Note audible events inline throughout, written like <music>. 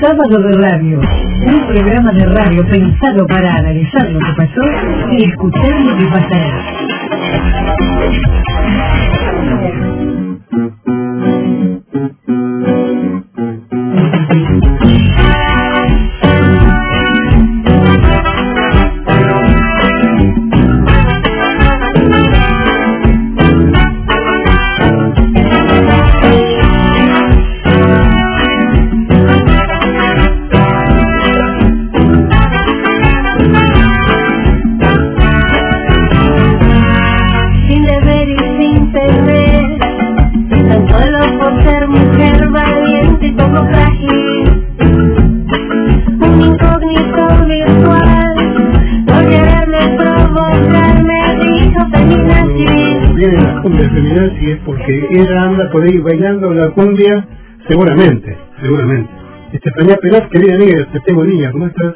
Sábado de Radio, un programa de radio pensado para analizar lo que pasó y escuchar lo que pasará. Porque ella anda por ahí bailando la cumbia, seguramente, seguramente. Estefanía Peraz, querida amiga, te tengo niña, ¿cómo estás?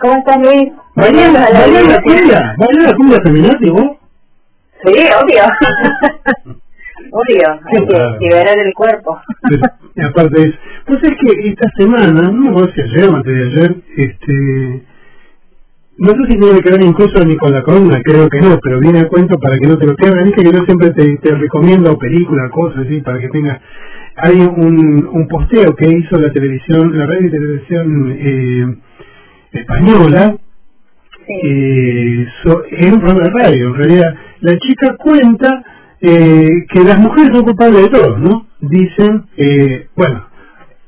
¿Cómo estás, Luis? ¿Baila baila la cumbia? ¿Baila la cumbia feminaz y vos? Sí, obvio. <laughs> obvio, hay que liberar el cuerpo. Y aparte es, pues es que esta semana, no acuerdo si ayer o antes de ayer, este, no sé si tiene que ver incluso ni con la columna, creo que no, pero viene a cuento para que no te lo pierdas, viste que yo siempre te, te recomiendo películas, cosas así, para que tengas, hay un, un posteo que hizo la televisión, la radio y televisión eh, española, Sí. eh, so- es un programa de radio, en realidad. La chica cuenta eh, que las mujeres son culpables de todo, ¿no? Dicen, eh, bueno,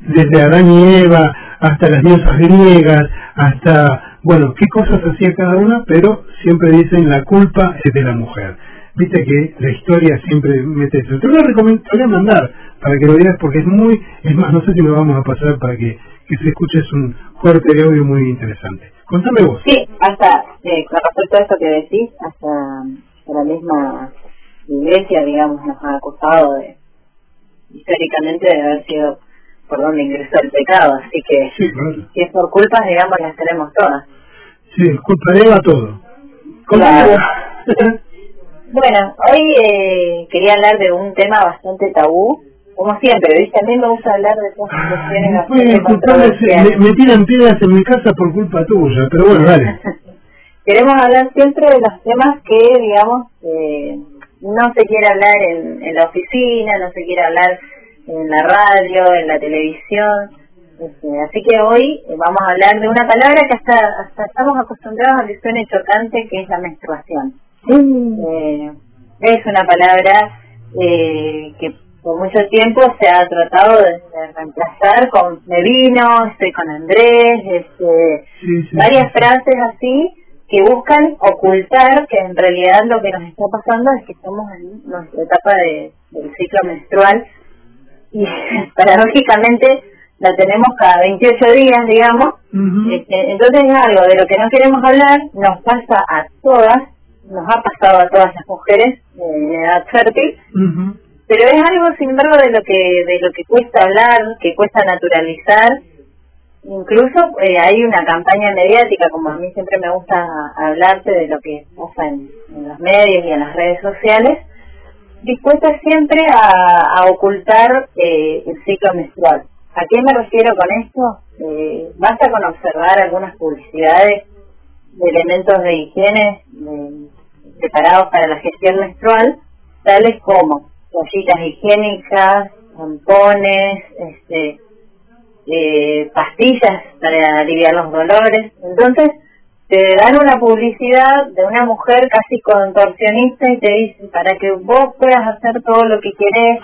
desde Adán y Eva hasta las diosas griegas, hasta, bueno, qué cosas hacía cada una, pero siempre dicen la culpa es de la mujer. Viste que la historia siempre mete eso. Te lo recomiendo, te voy a mandar para que lo veas porque es muy, es más, no sé si lo vamos a pasar para que, que se escuche, es un corte de audio muy interesante. Contame vos. Sí, hasta, eh, con respecto a esto que decís, hasta, hasta la misma iglesia, digamos, nos ha acusado de, históricamente, de haber sido por donde ingresó el pecado, así que Sí, claro. si es por culpas, digamos, las tenemos todas. Sí, culparé a todo. Claro. <laughs> Bueno, hoy eh, quería hablar de un tema bastante tabú, como siempre, ¿viste? A mí me gusta hablar de esas cuestiones bastante culpables, controversiales. me, me tiran piedras en mi casa por culpa tuya, pero bueno, dale. <laughs> Queremos hablar siempre de los temas que, digamos, eh, no se quiere hablar en, en la oficina, no se quiere hablar en la radio, en la televisión. Este, así que hoy eh, vamos a hablar de una palabra que hasta, hasta estamos acostumbrados a que suene chocante, que es la menstruación. Eh, es una palabra eh, que por mucho tiempo se ha tratado de, de reemplazar con me vino, estoy con Andrés, este, Sí, sí. varias frases así que buscan ocultar que en realidad lo que nos está pasando es que estamos en nuestra etapa de, del ciclo menstrual y <laughs> paradójicamente la tenemos cada 28 días, digamos. Este, entonces es algo de lo que no queremos hablar, nos pasa a todas, nos ha pasado a todas las mujeres en edad fértil, pero es algo sin embargo de lo que de lo que cuesta hablar, que cuesta naturalizar. Incluso eh, hay una campaña mediática, como a mí siempre me gusta hablarte de lo que pasa en, en los medios y en las redes sociales, dispuesta siempre a, a ocultar eh, el ciclo menstrual. ¿A qué me refiero con esto? Eh, basta con observar algunas publicidades de elementos de higiene de- preparados para la gestión menstrual, tales como toallitas higiénicas, tampones, este, eh, pastillas para aliviar los dolores. Entonces, te dan una publicidad de una mujer casi contorsionista y te dicen para que vos puedas hacer todo lo que querés,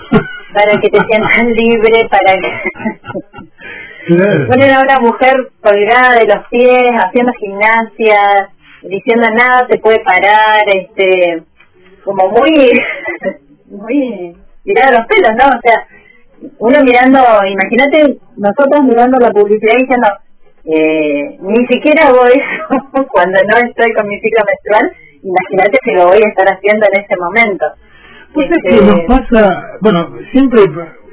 para que te sientas libre, para que... <laughs> Claro. <laughs> Ponen a una mujer colgada de los pies, haciendo gimnasia, diciendo nada te puede parar, este, como muy, <laughs> muy tirado los pelos, ¿no? O sea, uno mirando, imagínate nosotros mirando la publicidad y diciendo, eh, ni siquiera hago <laughs> eso cuando no estoy con mi ciclo menstrual, imagínate si lo voy a estar haciendo en ese momento. Pues es Este, que nos pasa, bueno, siempre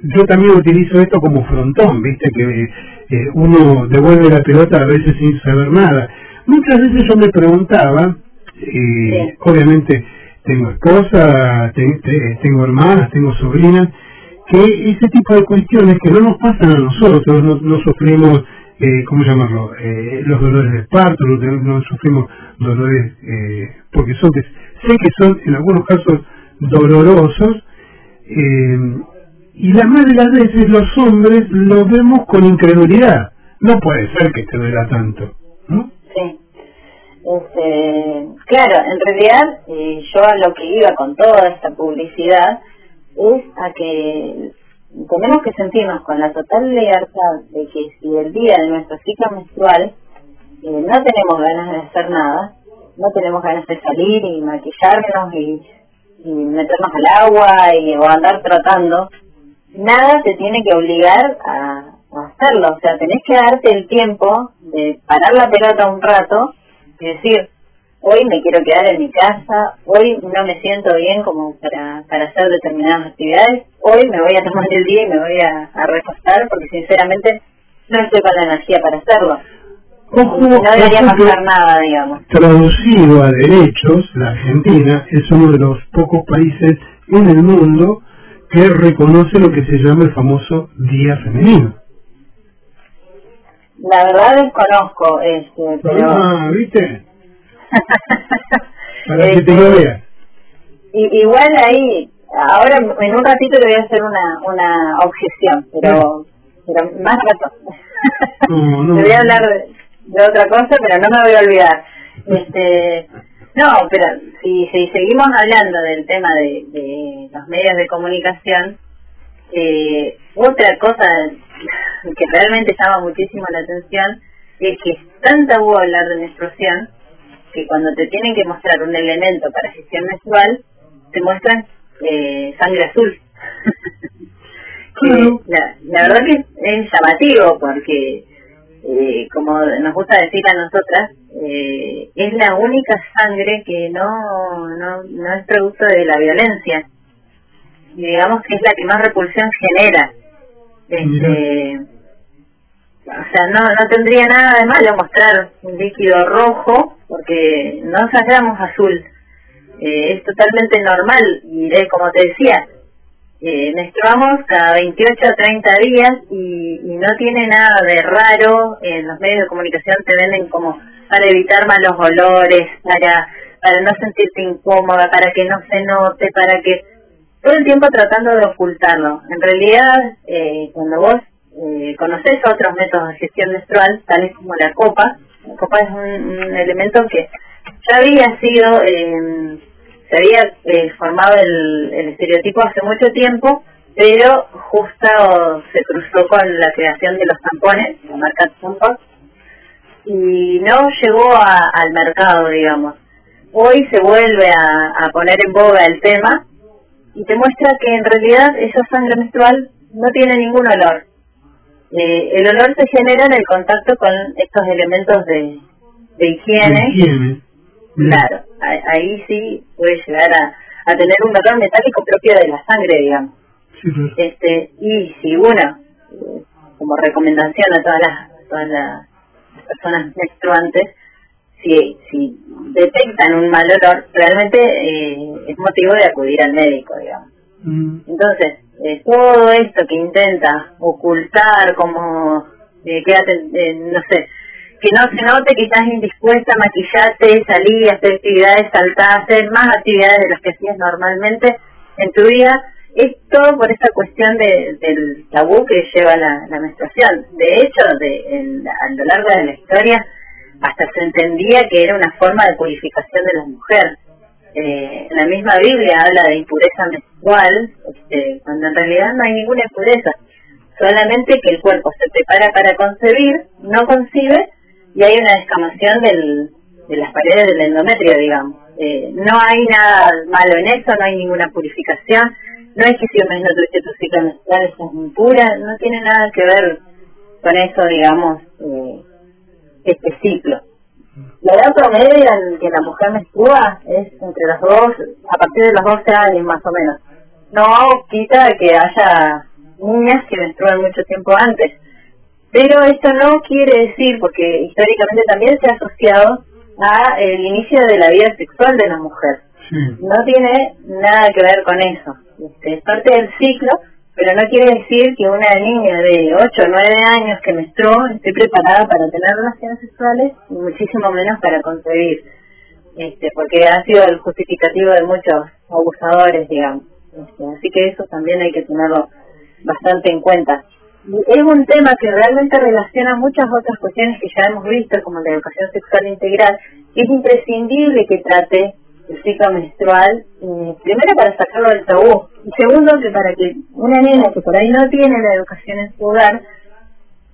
yo también utilizo esto como frontón, viste, que eh, uno devuelve la pelota a veces sin saber nada. Muchas veces yo me preguntaba, eh, obviamente tengo esposa, te- te- tengo hermanas, tengo sobrinas, que ese tipo de cuestiones que no nos pasan a nosotros, no, no sufrimos, eh, ¿cómo llamarlo?, eh, los dolores de parto, no, no sufrimos dolores, eh, porque son, sé que son en algunos casos dolorosos, eh, y la de las veces los hombres lo vemos con incredulidad. No puede ser que te duela tanto, ¿no? Sí. Este, claro, en realidad eh, yo a lo que iba con toda esta publicidad es a que tenemos que sentirnos con la total libertad de que si el día de nuestro ciclo menstrual eh, no tenemos ganas de hacer nada, no tenemos ganas de salir y maquillarnos y, meternos al agua y, o andar tratando, nada te tiene que obligar a, hacerlo. O sea, tenés que darte el tiempo de parar la pelota un rato y decir, hoy me quiero quedar en mi casa, hoy no me siento bien como para, para hacer determinadas actividades, hoy me voy a tomar el día y me voy a, a porque sinceramente no estoy con la energía para hacerlo. no debería pasar nada, digamos. Traducido a derechos, la Argentina es uno de los pocos países en el mundo que reconoce lo que se llama el famoso Día Femenino. La verdad desconozco, este, pero... Ah, ¿viste? Para que te lo este, Igual ahí, ahora en un ratito le voy a hacer una, una objeción, pero, pero más rato. No, no, <laughs> voy a hablar de, otra cosa, pero no me voy a olvidar. Este, no, pero si, si seguimos hablando del tema de, de los medios de comunicación, eh, otra cosa que realmente llama muchísimo la atención es que es tan tabú hablar de menstruación que cuando te tienen que mostrar un elemento para gestión menstrual, te muestran eh, sangre azul. <laughs> la, la, verdad que es llamativo porque, eh, como nos gusta decir a nosotras, eh, es la única sangre que no, no, no es producto de la violencia. Y digamos que es la que más repulsión genera. Este, o sea, no, no tendría nada de malo mostrar un líquido rojo porque no sacamos azul. Eh, es totalmente normal y de, como te decía, eh, menstruamos cada 28 o 30 días y, y, no tiene nada de raro. En los medios de comunicación te venden como para evitar malos olores, para, para no sentirte incómoda, para que no se note, para que todo el tiempo tratando de ocultarlo. En realidad, eh, cuando vos eh, conoces otros métodos de gestión menstrual, tales como la copa, la copa es un, elemento que ya había sido, eh, se había eh, formado el, el, estereotipo hace mucho tiempo, pero justo se cruzó con la creación de los tampones, la marca Tampons, y no llegó al mercado, digamos. Hoy se vuelve a, a poner en boga el tema y te muestra que en realidad esa sangre menstrual no tiene ningún olor. Eh, el olor se genera en el contacto con estos elementos de, de higiene. Claro, ahí sí puede llegar a, a tener un olor metálico propio de la sangre, digamos. este Y si uno, eh, como recomendación a todas las, todas las personas menstruantes, si, si detectan un mal olor, realmente eh, es motivo de acudir al médico, digamos. Mm. Entonces, eh, todo esto que intenta ocultar como, eh, quédate, eh, no sé, que no se note que estás indispuesta, maquillarte, salir, hacer actividades, saltar, hacer más actividades de las que hacías normalmente en tu vida, es todo por esa cuestión de, del tabú que lleva la, menstruación. De hecho, de, a lo largo de la historia, hasta se entendía que era una forma de purificación de la mujer. Eh, la misma Biblia habla de impureza menstrual, este, cuando en realidad no hay ninguna impureza, solamente que el cuerpo se prepara para concebir, no concibe y hay una descamación del, de las paredes del endometrio, digamos. Eh, no hay nada malo en eso, no hay ninguna purificación, no es que si un mes no tuviste tu ciclo menstrual es impura, no tiene nada que ver con eso, digamos, eh, este ciclo. La edad promedio en que la mujer menstrua es entre los dos, a partir de los 12 años más o menos. No quita que haya niñas que menstruan mucho tiempo antes. Pero esto no quiere decir, porque históricamente también se ha asociado a el inicio de la vida sexual de la mujer. No tiene nada que ver con eso. Este, es parte del ciclo, pero no quiere decir que una niña de 8 o 9 años que menstruó esté preparada para tener relaciones sexuales y muchísimo menos para concebir, este, porque ha sido el justificativo de muchos abusadores, digamos. Este, así que eso también hay que tenerlo bastante en cuenta. Es un tema que realmente relaciona muchas otras cuestiones que ya hemos visto, como la educación sexual integral, es imprescindible que trate el ciclo menstrual, eh, primero para sacarlo del tabú, y segundo que para que una niña que por ahí no tiene la educación en su hogar,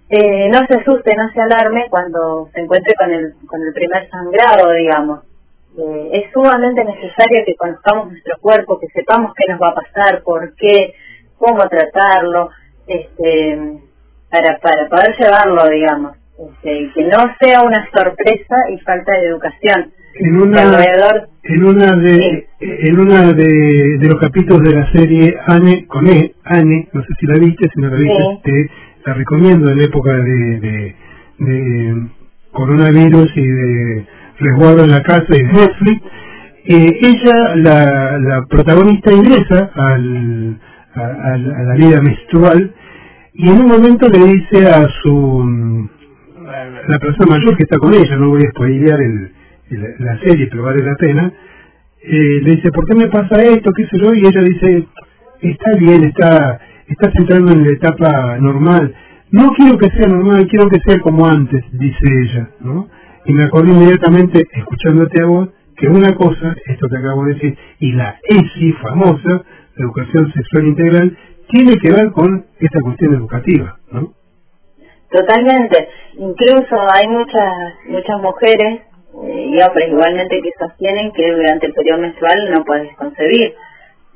eh, no se asuste, no se alarme cuando se encuentre con el, con el primer sangrado, digamos. Eh, es sumamente necesario que conozcamos nuestro cuerpo, que sepamos qué nos va a pasar, por qué, cómo tratarlo, este, para, para poder llevarlo, digamos. Este, y que no sea una sorpresa y falta de educación en una en una de en una de, de, los capítulos de la serie Anne con E Anne no sé si la viste si no la viste te la recomiendo en época de, de, de, coronavirus y de resguardo en la casa y Netflix ella la, la protagonista ingresa al, a, a, la vida menstrual y en un momento le dice a su la persona mayor que está con ella no voy a spoilear el la, serie, pero vale la pena, eh, le dice, ¿por qué me pasa esto? ¿Qué sé yo? Y ella dice, está bien, está, estás entrando en la etapa normal. No quiero que sea normal, quiero que sea como antes, dice ella, ¿no? Y me acordé inmediatamente, escuchándote a vos, que una cosa, esto que acabo de decir, y la ESI famosa, la educación sexual integral, tiene que ver con esta cuestión educativa, ¿no? Totalmente. Incluso hay muchas muchas mujeres eh, y hombres igualmente que sostienen que durante el periodo menstrual no puedes concebir,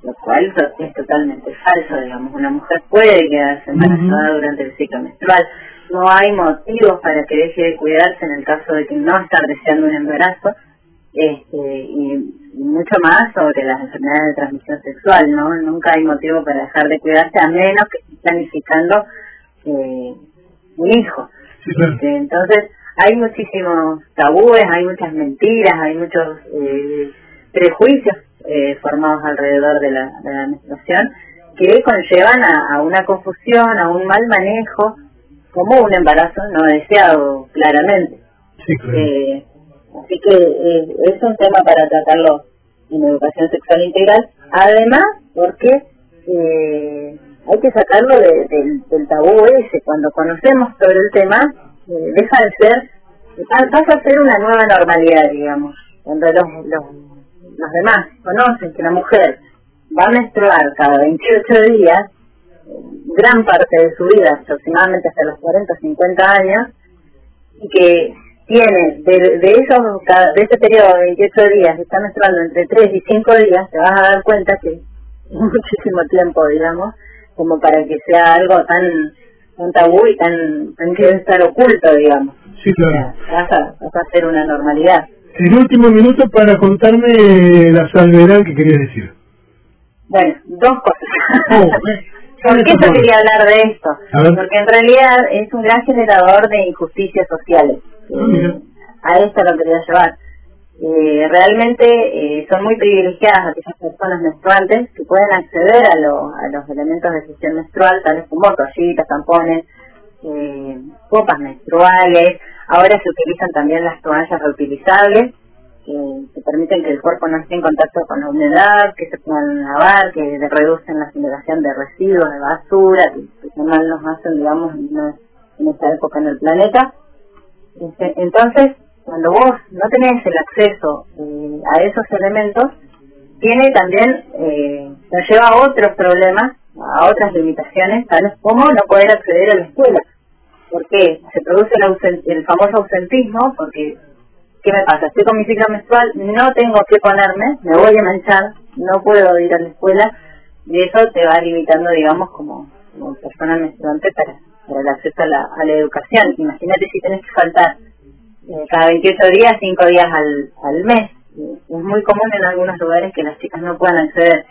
lo cual es totalmente falso, digamos, una mujer puede quedarse embarazada durante el ciclo menstrual, no hay motivos para que deje de cuidarse en el caso de que no está deseando un embarazo, este, y, mucho más sobre las enfermedades de transmisión sexual, ¿no? Nunca hay motivo para dejar de cuidarse a menos que esté planificando eh, un hijo. Este, entonces, hay muchísimos tabúes, hay muchas mentiras, hay muchos eh, prejuicios eh, formados alrededor de la, de la menstruación que conllevan a, una confusión, a un mal manejo, como un embarazo no deseado, claramente. Eh, así que es un tema para tratarlo en educación sexual integral, además porque hay que sacarlo del tabú ese, cuando conocemos sobre el tema, eh, deja de ser, pasa a ser una nueva normalidad, digamos, donde los, los, los demás conocen que la mujer va a menstruar cada 28 días, gran parte de su vida, aproximadamente hasta los 40 o 50 años, y que tiene de, de esos de ese periodo de 28 días, está menstruando entre 3 y 5 días, te vas a dar cuenta que es <laughs> muchísimo tiempo, digamos, como para que sea algo tan un tabú y tan, tan que estar oculto, digamos. Sí, claro. vas, a, a hacer una normalidad. El último minuto para contarme la salvedad que quería decir. Bueno, dos cosas. Oh, <laughs> ¿Por qué yo quería hablar de esto? Porque en realidad es un gran generador de injusticias sociales. Ah, a esto lo quería llevar eh, realmente eh, son muy privilegiadas aquellas personas menstruantes que pueden acceder a, a los elementos de gestión menstrual, tales como toallitas, tampones, eh, copas menstruales. Ahora se utilizan también las toallas reutilizables que permiten que el cuerpo no esté en contacto con la humedad, que se puedan lavar, que reducen la generación de residuos, de basura, que, que mal nos hacen, digamos, en esta época en el planeta. Este, entonces, cuando vos no tenés el acceso eh, a esos elementos, tiene también, eh, nos lleva a otros problemas, a otras limitaciones, tales como no poder acceder a la escuela. ¿Por qué? Se produce el, el famoso ausentismo, porque, ¿qué me pasa? Estoy con mi ciclo menstrual, no tengo que ponerme, me voy a manchar, no puedo ir a la escuela, y eso te va limitando, digamos, como, persona menstruante para, para el acceso a la, la educación. Imagínate si tenés que faltar eh, cada 28 días, 5 días al, al mes. Es muy común en algunos lugares que las chicas no puedan acceder.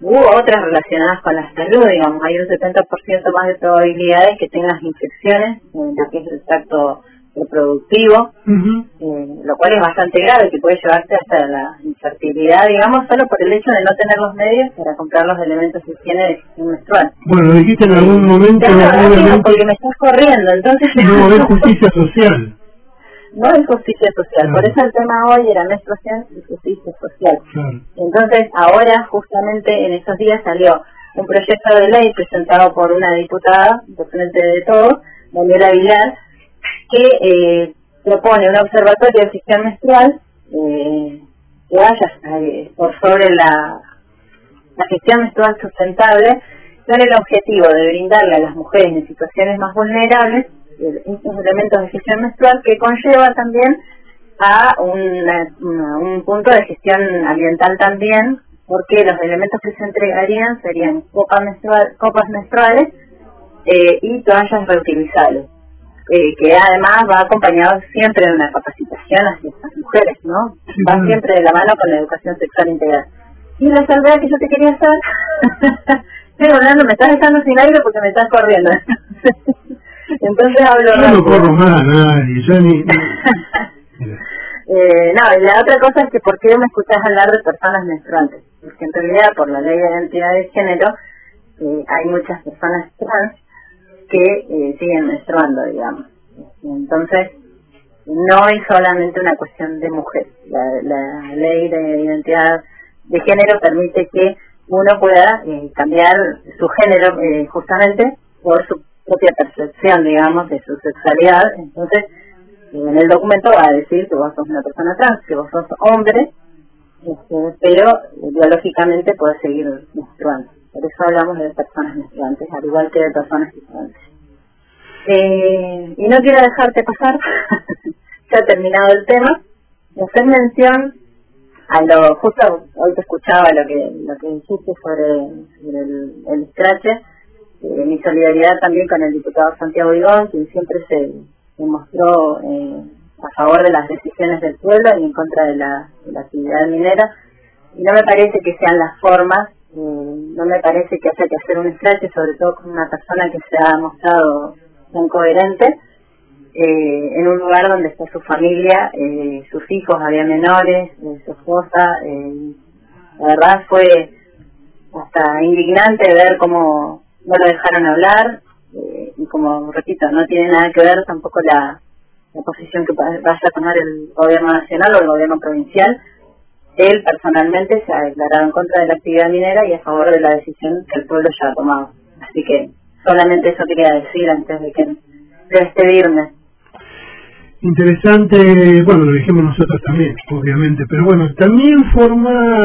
Hubo otras relacionadas con la salud, digamos, hay un 70% más de probabilidades que tengas infecciones en lo que es el tracto reproductivo, eh, lo cual es bastante grave, que puede llevarte hasta la infertilidad, digamos, solo por el hecho de no tener los medios para comprar los elementos de higiene de gestión menstrual. Bueno, lo dijiste en algún momento, obviamente, porque me estás corriendo, entonces... No es justicia social. <laughs> no es justicia social, por eso el tema hoy era menstruación y justicia social. Entonces, ahora, justamente en estos días salió un proyecto de ley presentado por una diputada de Frente de Todos, Daniela Aguilar, que eh, propone un observatorio de gestión menstrual eh, que vaya eh, por sobre la, gestión menstrual sustentable con el objetivo de brindarle a las mujeres en situaciones más vulnerables estos elementos de gestión menstrual que conlleva también a un punto de gestión ambiental también porque los elementos que se entregarían serían copas, menstrual, copas menstruales eh, y toallas reutilizables, eh, que además va acompañado siempre de una capacitación hacia estas mujeres, ¿no? Va siempre de la mano con la educación sexual integral. Y la salvedad que yo te quería hacer, <laughs> pero hablando, me estás dejando sin aire porque me estás corriendo. <laughs> Entonces hablo Yo no corro más nadie, yo ni... <laughs> eh, no, y la otra cosa es que ¿por qué me escuchas hablar de personas menstruantes? Porque en realidad, por la ley de identidad de género, eh, hay muchas personas trans que eh, siguen menstruando, digamos. Entonces, no es solamente una cuestión de mujer. La, la ley de identidad de género permite que uno pueda eh, cambiar su género eh, justamente por su propia percepción, digamos, de su sexualidad. Entonces, en el documento va a decir que vos sos una persona trans, que vos sos hombre, este, pero biológicamente puedes seguir menstruando. Por eso hablamos de personas menstruantes, al igual que de personas menstruantes. Eh, y no quiero dejarte pasar, <laughs> ya ha terminado el tema, hacer mención a lo, justo hoy te escuchaba lo que lo que dijiste sobre, el, el eh, mi solidaridad también con el diputado Santiago Igón, quien siempre se, mostró eh, a favor de las decisiones del pueblo y en contra de la, actividad minera. Y no me parece que sean las formas, no me parece que haya que hacer un escrache, sobre todo con una persona que se ha mostrado tan coherente, en un lugar donde está su familia, sus hijos, había menores, su esposa. la verdad fue hasta indignante ver cómo no lo dejaron hablar eh, y como repito, no tiene nada que ver tampoco la, la posición que vaya a tomar el gobierno nacional o el gobierno provincial. Él personalmente se ha declarado en contra de la actividad minera y a favor de la decisión que el pueblo ya ha tomado. Así que solamente eso quería decir antes de que de despedirme. Interesante, bueno, lo dijimos nosotros también, obviamente, pero bueno, también forma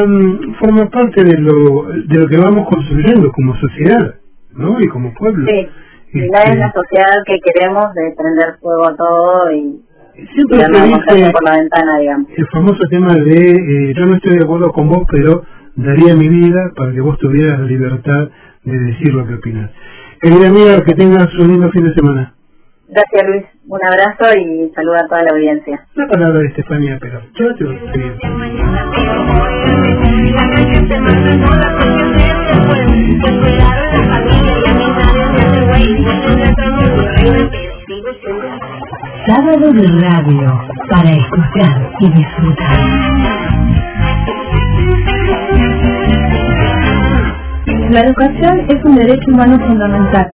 forma parte de lo de lo que vamos construyendo como sociedad. ¿no? Y como pueblo. Sí, este... es la sociedad que queremos de prender fuego a todo y siempre se dice por la ventana, digamos. el famoso tema de eh, yo no estoy de acuerdo con vos, pero daría mi vida para que vos tuvieras la libertad de decir lo que opinas. Querida amiga, que tengas un lindo fin de semana. Gracias Luis, un abrazo y saluda a toda la audiencia. La palabra de Estefanía Pero. Yo te Sábado de radio para escuchar y disfrutar. La educación es un derecho humano fundamental.